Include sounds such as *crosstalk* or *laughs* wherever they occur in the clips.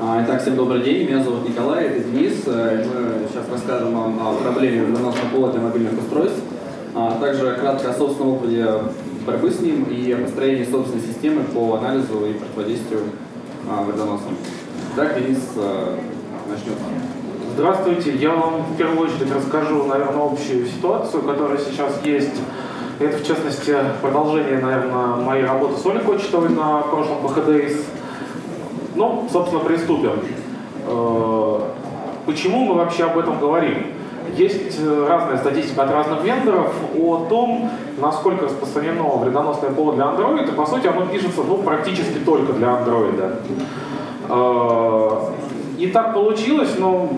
Итак, всем добрый день. Меня зовут Николай, это Денис. Э, мы сейчас расскажем вам о проблеме вредоносного пола для мобильных устройств, а также кратко о собственном опыте борьбы с ним и о построении собственной системы по анализу и противодействию а, вредоносам. Так, Денис э, начнет. Здравствуйте. Я вам в первую очередь расскажу, наверное, общую ситуацию, которая сейчас есть. Это, в частности, продолжение, наверное, моей работы с Олей Кочетовой на прошлом ПХДС. Ну, собственно, приступим. Э, почему мы вообще об этом говорим? Есть э, разная статистика от разных вендоров о том, насколько распространено вредоносное поло для Android, и по сути оно пишется ну, практически только для Android. Э, и так получилось, но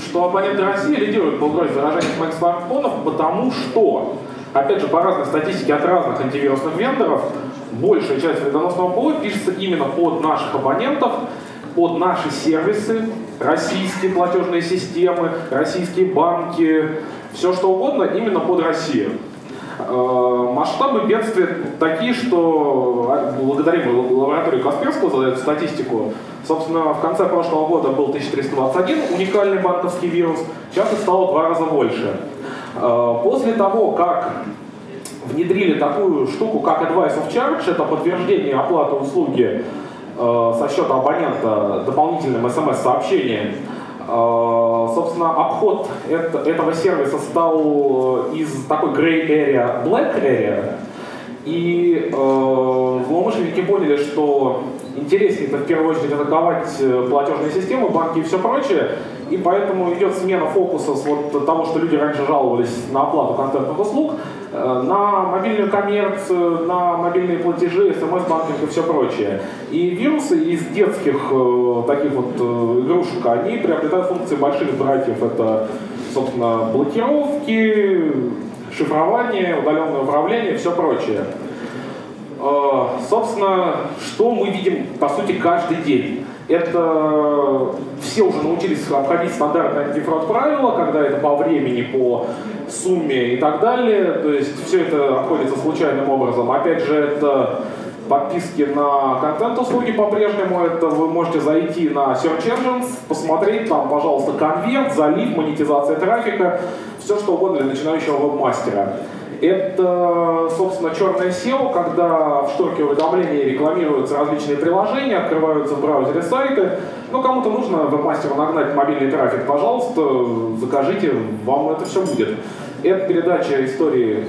что абоненты России лидируют по угрозе заражения смартфонов, потому что, опять же, по разной статистике от разных антивирусных вендоров, большая часть вредоносного пола пишется именно под наших абонентов, под наши сервисы, российские платежные системы, российские банки, все что угодно именно под Россию. Э, масштабы бедствия такие, что а, благодарим лаборатории Касперского за эту статистику. Собственно, в конце прошлого года был 1321 уникальный банковский вирус, сейчас их стало в два раза больше. Э, после того, как внедрили такую штуку, как Advice of Charge, это подтверждение оплаты услуги э, со счета абонента дополнительным смс-сообщением, а, собственно, обход этого сервиса стал э, из такой gray area black area. И э, злоумышленники поняли, что интереснее это в первую очередь атаковать э, платежные системы, банки и все прочее. И поэтому идет смена фокуса с вот того, что люди раньше жаловались на оплату контентных услуг, э, на мобильную коммерцию, на мобильные платежи, смс-банкинг и все прочее. И вирусы из детских э, таких вот э, игрушек, они приобретают функции больших братьев. Это, собственно, блокировки, шифрование, удаленное управление все прочее. Собственно, что мы видим, по сути, каждый день? Это все уже научились обходить стандартные антифрод правила, когда это по времени, по сумме и так далее. То есть все это обходится случайным образом. Опять же, это подписки на контент-услуги по-прежнему. Это вы можете зайти на Search Engines, посмотреть там, пожалуйста, конверт, залив, монетизация трафика, все что угодно для начинающего веб-мастера. Это, собственно, черное SEO, когда в шторке уведомлений рекламируются различные приложения, открываются в браузере сайты. Ну, кому-то нужно веб-мастеру нагнать мобильный трафик, пожалуйста, закажите, вам это все будет. Это передача истории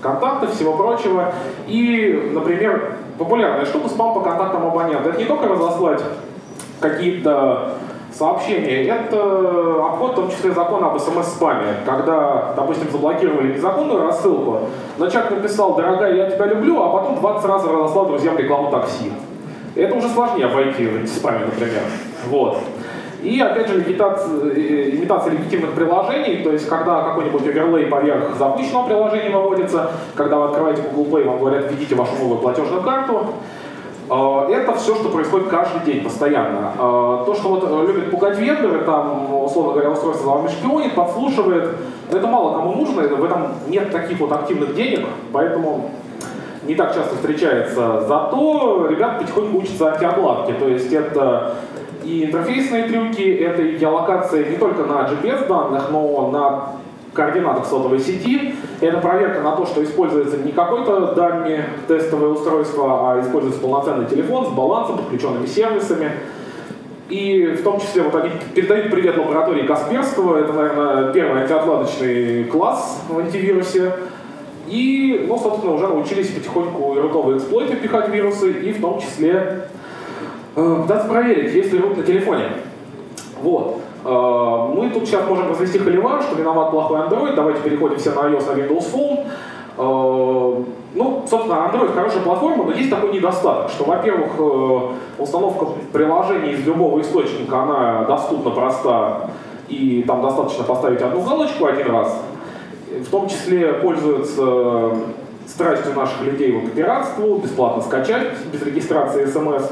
контактов, всего прочего. И, например, популярная штука спам по контактам абонента. Это не только разослать какие-то сообщение. Это обход, в том числе, закона об смс-спаме. Когда, допустим, заблокировали незаконную рассылку, но человек написал «Дорогая, я тебя люблю», а потом 20 раз разослал друзьям рекламу такси. Это уже сложнее обойти в спаме, например. Вот. И, опять же, имитация, э, имитация легитимных приложений, то есть, когда какой-нибудь оверлей поверх запущенного приложения выводится, когда вы открываете Google Play, вам говорят, введите вашу новую платежную карту, Э, это все, что происходит каждый день, постоянно. Э, то, что вот э, любят пугать вендоры, там, условно говоря, устройство за вами шпионит, подслушивает, это мало кому нужно, в этом нет таких вот активных денег, поэтому не так часто встречается. Зато ребят потихоньку учатся антиобладке, то есть это и интерфейсные трюки, это и геолокация не только на GPS данных, но на координатах сотовой сети. Это проверка на то, что используется не какой-то дальний тестовое устройство, а используется полноценный телефон с балансом, подключенными сервисами. И в том числе вот они передают привет лаборатории Касперского. Это, наверное, первый антиотладочный класс в антивирусе. И, ну, собственно, уже научились потихоньку и рутовые эксплойты пихать вирусы, и в том числе э, пытаться проверить, есть ли рут на телефоне. Вот. Мы тут сейчас можем развести холивар, что виноват плохой Android, давайте переходим все на iOS, на Windows Phone. Э, ну, собственно, Android хорошая платформа, но есть такой недостаток, что, во-первых, э, установка приложений из любого источника, она доступна, проста, и там достаточно поставить одну галочку один раз. В том числе пользуются страстью наших людей вот, к пиратству, бесплатно скачать, без регистрации смс.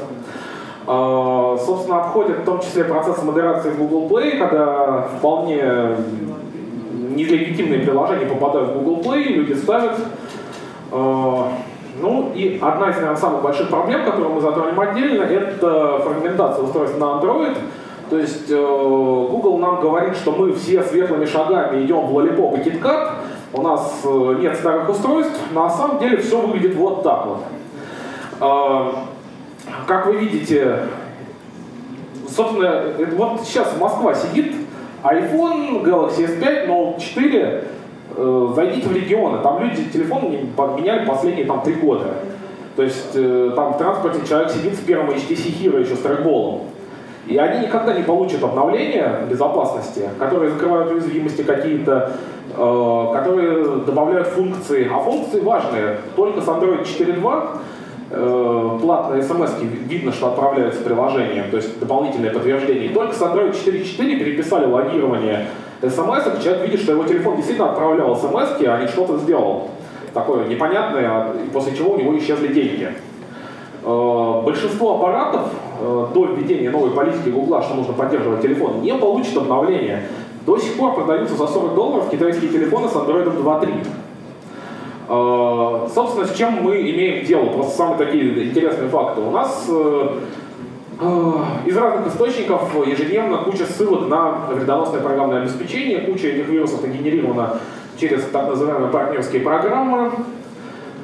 А, собственно, обходит в том числе процесс модерации в Google Play, когда вполне нелегитимные приложения попадают в Google Play, люди ставят. А, Ну и одна из, наверное, самых больших проблем, которую мы затронем отдельно, это фрагментация устройств на Android. То есть э, Google нам говорит, что мы все светлыми шагами идем в Lollipop и KitKat, у нас э, нет старых устройств, на самом деле все выглядит вот так вот. Как вы видите, собственно, вот сейчас Москва сидит, iPhone, Galaxy S5, Note 4, э, зайдите в регионы, там люди телефон не подменяли последние там три года. То есть э, там в транспорте человек сидит с первым HTC Hero еще с трекболом. И они никогда не получат обновления безопасности, которые закрывают уязвимости какие-то, э, которые добавляют функции. А функции важные. Только с Android 4.2 э, платные смс видно, что отправляются приложением, то есть дополнительное подтверждение. И только с Android 4.4 переписали логирование смс, человек видит, что его телефон действительно отправлял смс, а не что-то сделал. Такое непонятное, а после чего у него исчезли деньги. Э, большинство аппаратов э, до введения новой политики Google, что нужно поддерживать телефон, не получат обновления. До сих пор продаются за 40 долларов китайские телефоны с Android 2.3. Э, собственно, с чем мы имеем дело? Просто самые такие интересные факты. У нас э, э, из разных источников ежедневно куча ссылок на вредоносное программное обеспечение, куча этих вирусов генерирована через так называемые партнерские программы.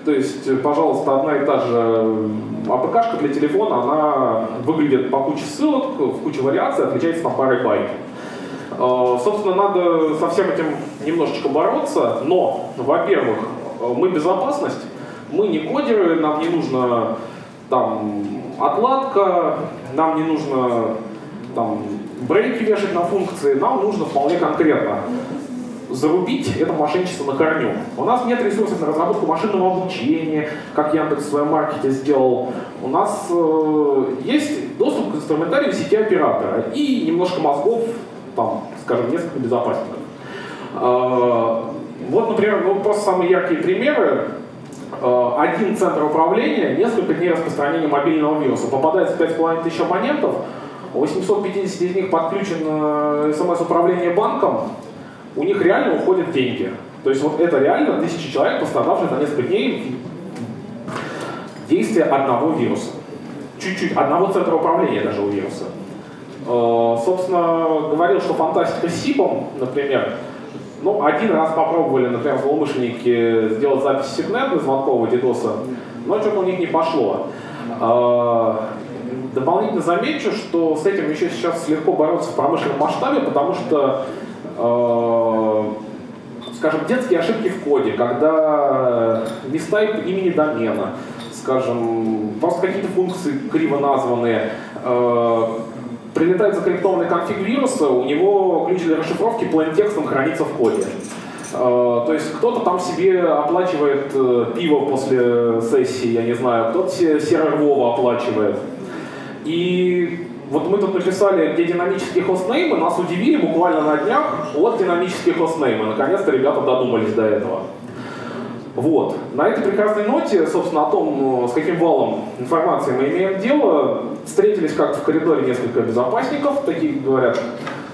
То есть, пожалуйста, одна и та же АПКшка для телефона, она выглядит по куче ссылок, в куче вариаций, отличается на парой байт. Собственно, надо со всем этим немножечко бороться, но, во-первых, мы безопасность, мы не кодеры, нам не нужно там отладка, нам не нужно там брейки вешать на функции, нам нужно вполне конкретно зарубить это мошенничество на корню. У нас нет ресурсов на разработку машинного обучения, как Яндекс в своем маркете сделал. У нас э, есть доступ к инструментарию сети оператора и немножко мозгов, там, скажем, несколько безопасников. Э, вот, например, ну, просто самые яркие примеры. Э, один центр управления, несколько дней распространения мобильного вируса. Попадается 5,5 тысяч абонентов, 850 из них подключено смс-управление банком, у них реально уходят деньги. То есть вот это реально тысячи человек, пострадавших за несколько дней действия одного вируса. Чуть-чуть, одного центра управления даже у вируса. Э, собственно, говорил, что фантастика с СИПом, например, ну, один раз попробовали, например, злоумышленники сделать запись сигнета звонкового дидоса, но что-то у них не пошло. А, дополнительно замечу, что с этим еще сейчас легко бороться в промышленном масштабе, потому что, а, скажем, детские ошибки в коде, когда не ставит имени домена, скажем, просто какие-то функции криво названные, а, прилетает закриптованный конфиг вируса, у него ключ для расшифровки плейн-текстом хранится в коде. Uh, то есть кто-то там себе оплачивает uh, пиво после сессии, я не знаю, кто-то себе Вова оплачивает. И вот мы тут написали, где динамические хостнеймы, нас удивили буквально на днях, вот динамические хостнеймы. Наконец-то ребята додумались до этого. Вот. На этой прекрасной ноте, собственно, о том, э, с каким валом информации мы имеем дело, встретились как-то в коридоре несколько безопасников, такие говорят,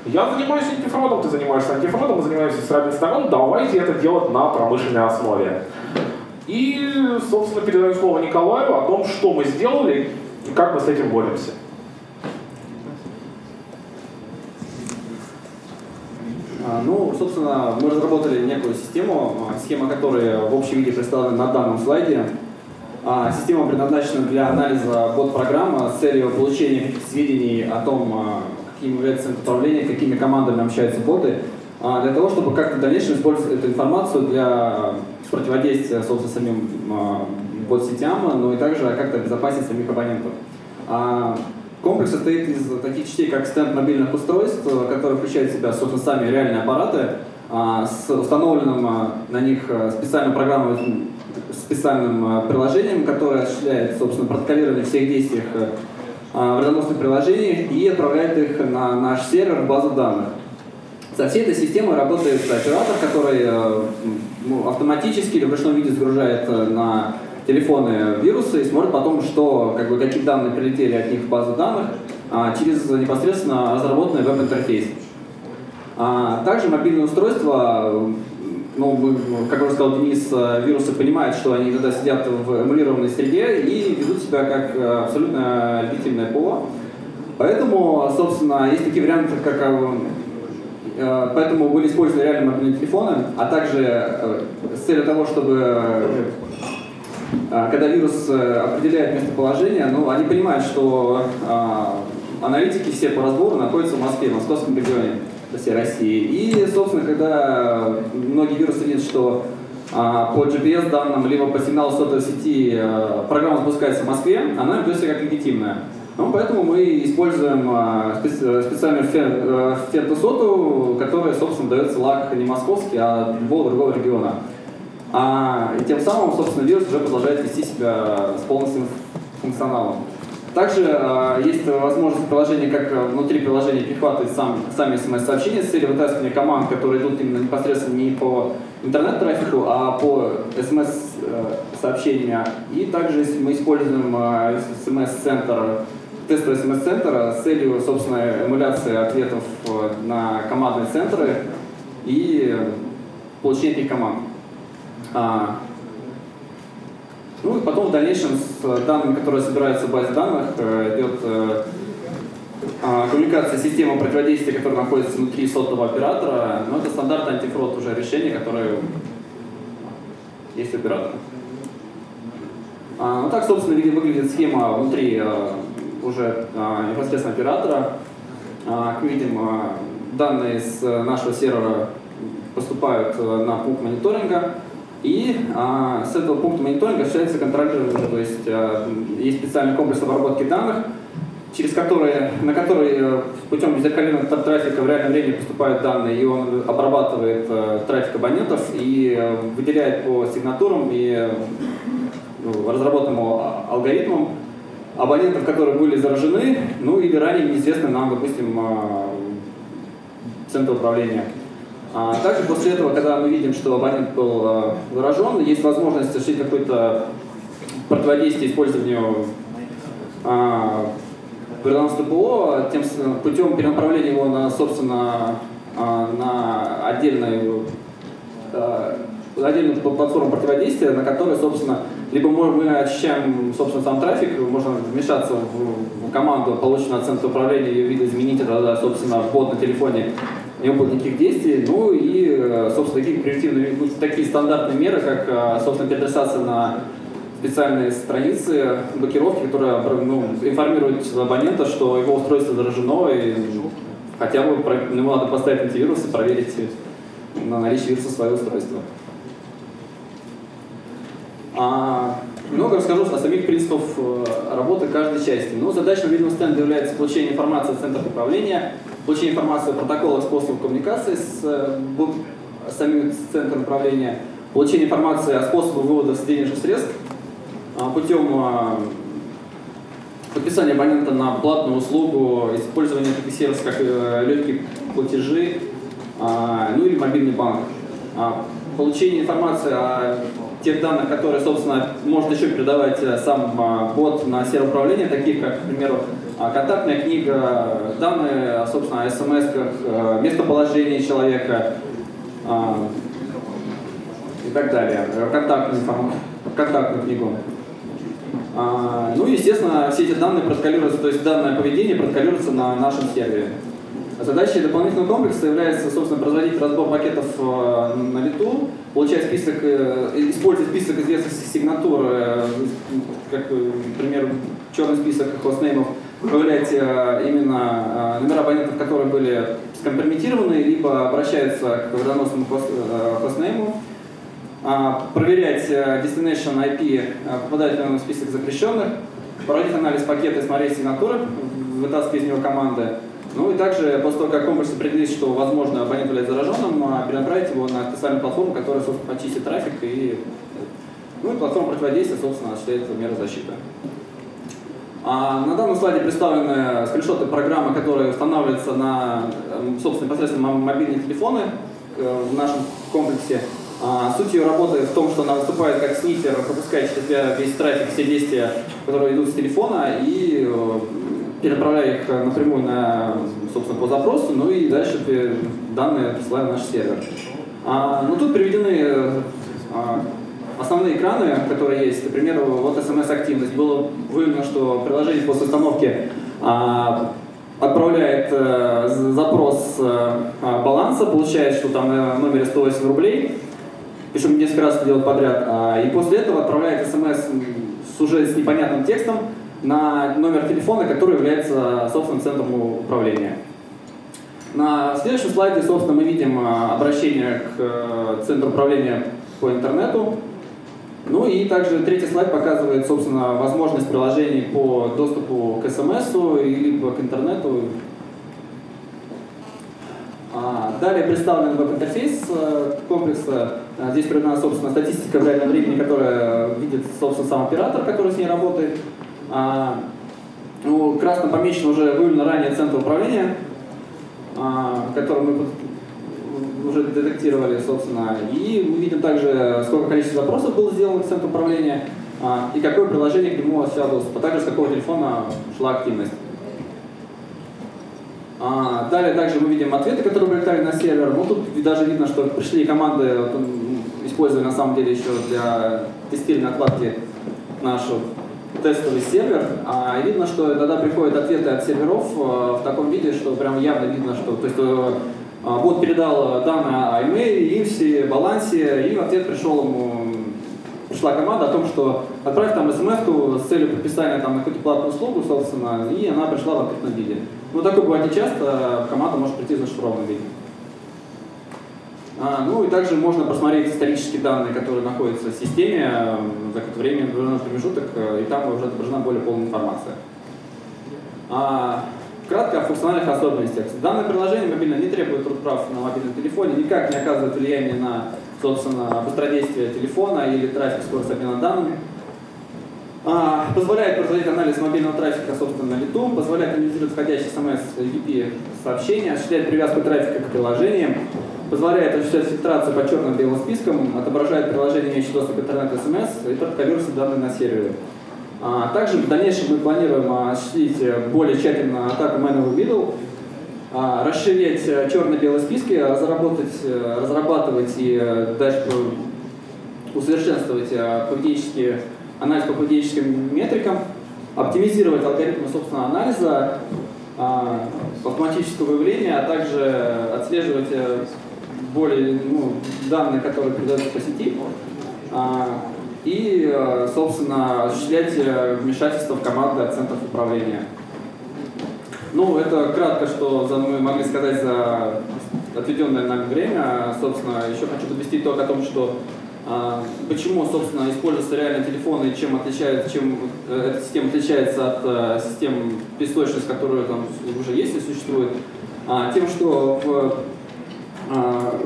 я занимаюсь антифродом, ты занимаешься антифродом, мы занимаемся с разных сторон, давайте это делать на промышленной основе. И, собственно, передаю слово Николаю о том, что мы сделали и как мы с этим боремся. Ну, собственно, мы разработали некую систему, а, схема которой в общем виде представлена на данном слайде. А, система предназначена для анализа бот-программы с целью получения сведений о том, каким является центр управления, какими командами общаются боты, для того, чтобы как-то в дальнейшем использовать эту информацию для противодействия, собственно, самим бот-сетям, но и также как-то обезопасить самих абонентов. Комплекс состоит из таких частей, как стенд мобильных устройств, которые включают в себя, собственно, сами реальные аппараты, а, с установленным а, на них а, специальным программой, специальным приложением, которое осуществляет, собственно, протоколирование всех действий в вредоносных приложениях и отправляет их на наш сервер в базу данных. Со всей этой системой работает оператор, который ну, автоматически или в ручном виде загружает на телефоны вирусы и смотрят потом, что, как бы, какие данные прилетели от них в базу данных а, через непосредственно разработанный веб-интерфейс. А, также мобильное устройство ну, как уже сказал Денис, э, вирусы понимают, что они иногда сидят в эмулированной среде и ведут себя как э, абсолютно длительное ПО. Поэтому, собственно, есть такие варианты, как Поэтому были использованы реальные мобильные телефоны, а также с целью того, чтобы когда вирус определяет местоположение, ну, они понимают, что аналитики все по разбору находятся в Москве, в московском регионе всей России. И, собственно, когда многие вирусы видят, что а, по GPS данным, либо по сигналу сотовой сети а, программа запускается в Москве, она ведет себя как легитимная. Ну, поэтому мы используем а, специ специальную фен, фентосоту, которая, собственно, дается лак не московский, а любого другого региона. А, и тем самым, собственно, вирус уже продолжает вести себя с полностью функционалом. Также э, есть возможность приложения, как внутри приложения перехватывать сам, сами смс-сообщения с целью вытаскивания команд, которые идут именно непосредственно не по интернет-трафику, а по смс-сообщениям. И также мы используем э, смс-центр, тестовый смс-центр с целью, собственно, эмуляции ответов на командные центры и получения этих команд. Ну и потом в дальнейшем с э, данными, которые собираются в базе данных, э, идет э, а, коммуникация системы противодействия, которая находится внутри сотового оператора. Но это стандартное антифрод уже решение, которое есть у оператора. А, ну так, собственно, выглядит схема внутри уже а, непосредственно оператора. Как видим, данные с нашего сервера поступают на пункт мониторинга. И а, с этого пункта мониторинга осуществляется контролирование, то есть а, есть специальный комплекс обработки данных, через которые, на который э, путем зеркального трафика в реальном времени поступают данные, и он обрабатывает а, трафик абонентов и а, выделяет по сигнатурам и ну, разработанному алгоритмам абонентов, которые были заражены, ну или ранее неизвестны нам, допустим, а, центр управления. А также после этого, когда мы видим, что абонент был а, заражен, есть возможность осуществить какое-то противодействие использованию а, переносного ПО тем путем перенаправления его на, собственно, а, на отдельную, а, отдельную платформу противодействия, на которой, собственно, либо мы, очищаем, собственно, сам трафик, можно вмешаться в, в команду, полученную от центра управления, ее видоизменить, это, собственно, бот на телефоне не было никаких действий. Ну и, э, собственно, такие превентивные, такие стандартные меры, как, э, собственно, переадресация на специальные страницы блокировки, которые ну, информируют абонента, что его устройство заражено, и хотя бы ему надо поставить антивирус и проверить на наличие вируса свое устройство. А, много расскажу о самих принципах э, работы каждой части. Ну, задача мобильного стенда является получение информации от центра управления, получение информации о протоколах способах коммуникации с, э, с самим центром управления, получение информации о способах вывода денежных средств а, путем а, подписания абонента на платную услугу, использования таких сервисов, как э, легкие платежи, а, ну или мобильный банк. Получение информации о тех данных, которые, собственно, может еще передавать э, сам бот на сервер управления, таких как, к примеру, контактная книга, данные, собственно, о смс э, местоположение человека а, и так далее, контактную, контактную книгу. А, ну и, естественно, все эти данные протоколируются, то есть данное поведение протоколируется на нашем сервере. Задачей дополнительного комплекса является, собственно, производить разбор пакетов э, на лету, получать список, э, использовать список известных сигнатур, как, например, черный список хостнеймов, выявлять э, именно э, номера абонентов, которые были скомпрометированы, либо обращаются к вредоносному хостнейму, а, проверять э, destination IP, попадает ли он в список запрещенных, проводить анализ пакета и смотреть сигнатуры, вытаскивать из него команды. Ну и также, после того, как комплекс определит, что, возможно, абонент является зараженным, перенаправить его на специальную платформу, которая, собственно, почистит трафик и, ну, и платформа противодействия, собственно, осуществляет меры защиты. А на данном слайде представлены скриншоты программы, которые устанавливаются на, эм, собственно, непосредственно мобильные телефоны э, в нашем комплексе. А, суть ее работы в том, что она выступает как снифер, пропускает через себя весь трафик, все действия, которые идут с телефона, и э, переправляя их напрямую на, собственно, по запросу, ну и дальше данные присылаем в наш сервер. А, ну, тут приведены основные экраны, которые есть. Например, вот смс-активность. Было выявлено, что приложение после установки а, отправляет а, запрос а, баланса, получает, что там на номере 108 рублей, причем несколько раз это делает подряд, а, и после этого отправляет смс с уже с непонятным текстом на номер телефона, который является собственным центром управления. На следующем слайде, собственно, мы видим обращение к центру управления по интернету. Ну и также третий слайд показывает, собственно, возможность приложений по доступу к смс либо к интернету. А, далее представлен веб-интерфейс э, комплекса. А, здесь нами, собственно, статистика в реальном времени, которая видит, собственно, сам оператор, который с ней работает. А, ну, красно помечен уже выявлен ранее центр управления, который мы уже детектировали, собственно. И мы видим также, сколько количество запросов было сделано к центру управления а, и какое приложение к нему осуществляло доступ, а также с какого телефона шла активность. А, далее также мы видим ответы, которые прилетали на сервер. Ну, тут даже видно, что пришли команды, использовали на самом деле еще для тестирования отладки нашу тестовый сервер, а, видно, что тогда приходят ответы от серверов а, в таком виде, что прям явно видно, что то есть, э, бот передал данные о email, имсе, балансе, и в ответ пришел ему, пришла команда о том, что отправь там смс с целью подписания там, на какую-то платную услугу, собственно, и она пришла в открытом виде. Ну, такое бывает не часто, команда может прийти в зашифрованном виде. А, ну и также можно посмотреть исторические данные, которые находятся в системе за какое-то время, промежуток, и там уже отображена более полная информация. А, Кратко о функциональных особенностях. Данное приложение мобильное не требует прав на мобильном телефоне, никак не оказывает влияние на, собственно, быстродействие телефона или трафик скорость обмена данными. А, позволяет производить анализ мобильного трафика, собственно, на лету, позволяет анализировать входящие смс VP сообщения, осуществляет привязку трафика к приложениям, позволяет осуществлять фильтрацию по черным-белым спискам, отображает приложение, имеющее доступ к интернет-смс и конвертирует данные на сервере. А, также в дальнейшем мы планируем осуществить более тщательно атаку Man Middle, а, расширять черно-белые списки, разработать, разрабатывать и дальше усовершенствовать поведенческие, анализ по поведенческим метрикам, оптимизировать алгоритмы собственного анализа, а, автоматического выявления, а также отслеживать более ну, данные, которые передаются по сети, и, э, собственно, осуществлять э, вмешательство в команды от центров управления. Ну, это кратко, что мы могли сказать за отведенное нам время. Собственно, еще хочу подвести итог о том, что а, почему, собственно, используются реальные телефоны и чем отличается, чем э, эта система отличается от систем песочниц, которые там уже есть и существуют. А, тем, что в а,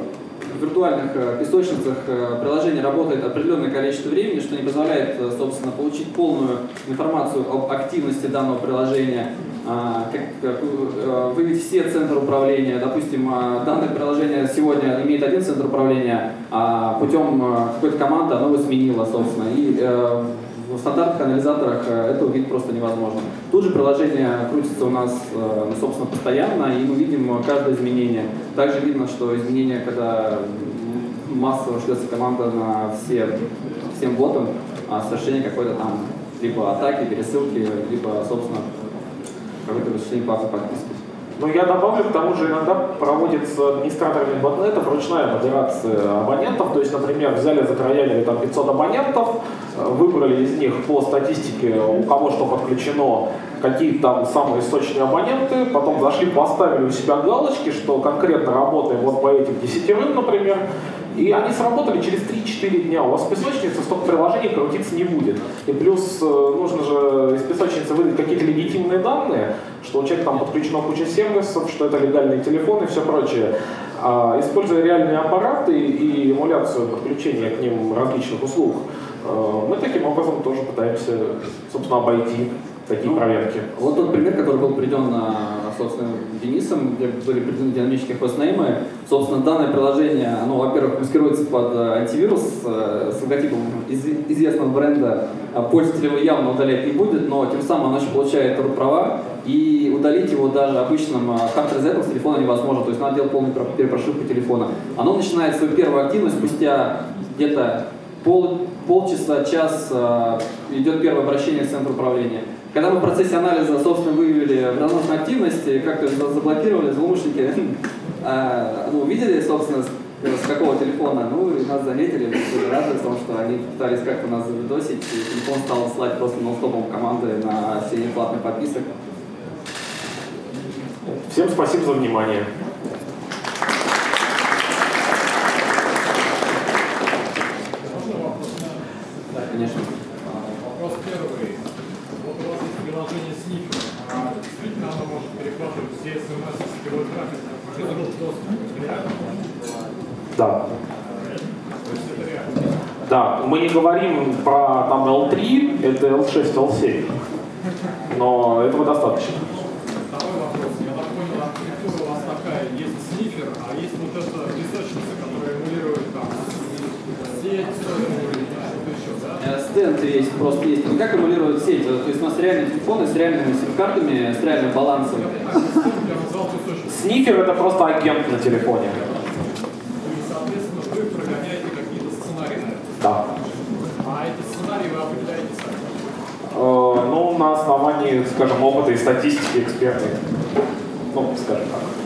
виртуальных э, песочницах э, приложение работает определенное количество времени, что не позволяет, э, собственно, получить полную информацию об активности данного приложения, а, выявить все центры управления. Допустим, данное приложение сегодня имеет один центр управления, а путем какой-то команды оно его сменило, собственно. И в стандартных анализаторах это увидеть просто невозможно. Тут же приложение крутится у нас, ну, собственно, постоянно, и мы видим каждое изменение. Также видно, что изменения, когда массово шлется команда на все, всем ботам, а совершение какой-то там либо атаки, пересылки, либо, собственно, какой-то вычисление по подписки. Но я добавлю, к тому же иногда проводится администраторами ботнетов ручная модерация абонентов. То есть, например, взяли, затроялили там 500 абонентов, э, выбрали из них по статистике, у кого что подключено, какие там самые сочные абоненты, потом зашли, поставили у себя галочки, что конкретно работаем вот по этим десятерым, например, и они сработали через 3-4 дня. У вас в песочнице столько приложений крутиться не будет. И плюс э, нужно же из песочницы выдать какие-то легитимные данные, что у человека там подключено куча сервисов, что это легальные телефоны и все прочее. А, используя реальные аппараты и эмуляцию подключения к ним различных услуг, э, мы таким образом тоже пытаемся, собственно, обойти такие Ну, проверки. Вот тот пример, который был приведен, а, собственно, Денисом, где были приведены динамические хостнеймы. Собственно, данное приложение, оно, во-первых, маскируется под э, антивирус э, с логотипом из- известного бренда. А Пользователь его явно удалять не будет, но тем самым оно еще получает права, и удалить его даже обычным а, хард-резетом с телефона невозможно. То есть надо делать полную про- перепрошивку телефона. Оно начинает свою первую активность спустя где-то пол, полчаса, час идет первое обращение к центру управления. Когда мы в процессе анализа, собственно, выявили вредоносную активность, и как-то за- заблокировали, злоумышленники э, *laughs* ну, увидели, собственно, с, с какого телефона, ну, и нас заметили, мы рады, потому что они пытались как-то нас завидосить, и телефон стал слать просто нон-стопом команды на все неплатных подписок. Всем спасибо за внимание. Да, конечно. Вопрос первый. Вот у вас есть приложение Sniffy. А действительно оно может перехватывать все смс и сетевой трафик без root доступа. Это реально? Да. То есть это реально. Да, мы не говорим про там L3, это L6, L7. Но этого достаточно. Второй вопрос. Я так понял, архитектура у вас такая. Есть снифер, а есть вот эта песочница, которая эмулирует там сеть, сотовый уровень, что-то еще, да? Стенд есть, просто есть. Ну, как эмулирует сеть? То есть у нас реальные телефоны с реальными сим-картами, с реальным балансом. А. Снифер это просто агент на телефоне. И, соответственно, вы прогоняете какие-то сценарии на это. Да. А эти сценарии вы определяете сами. Э, ну, на основании, скажем, опыта и статистики экспертов. Ну, скажем так.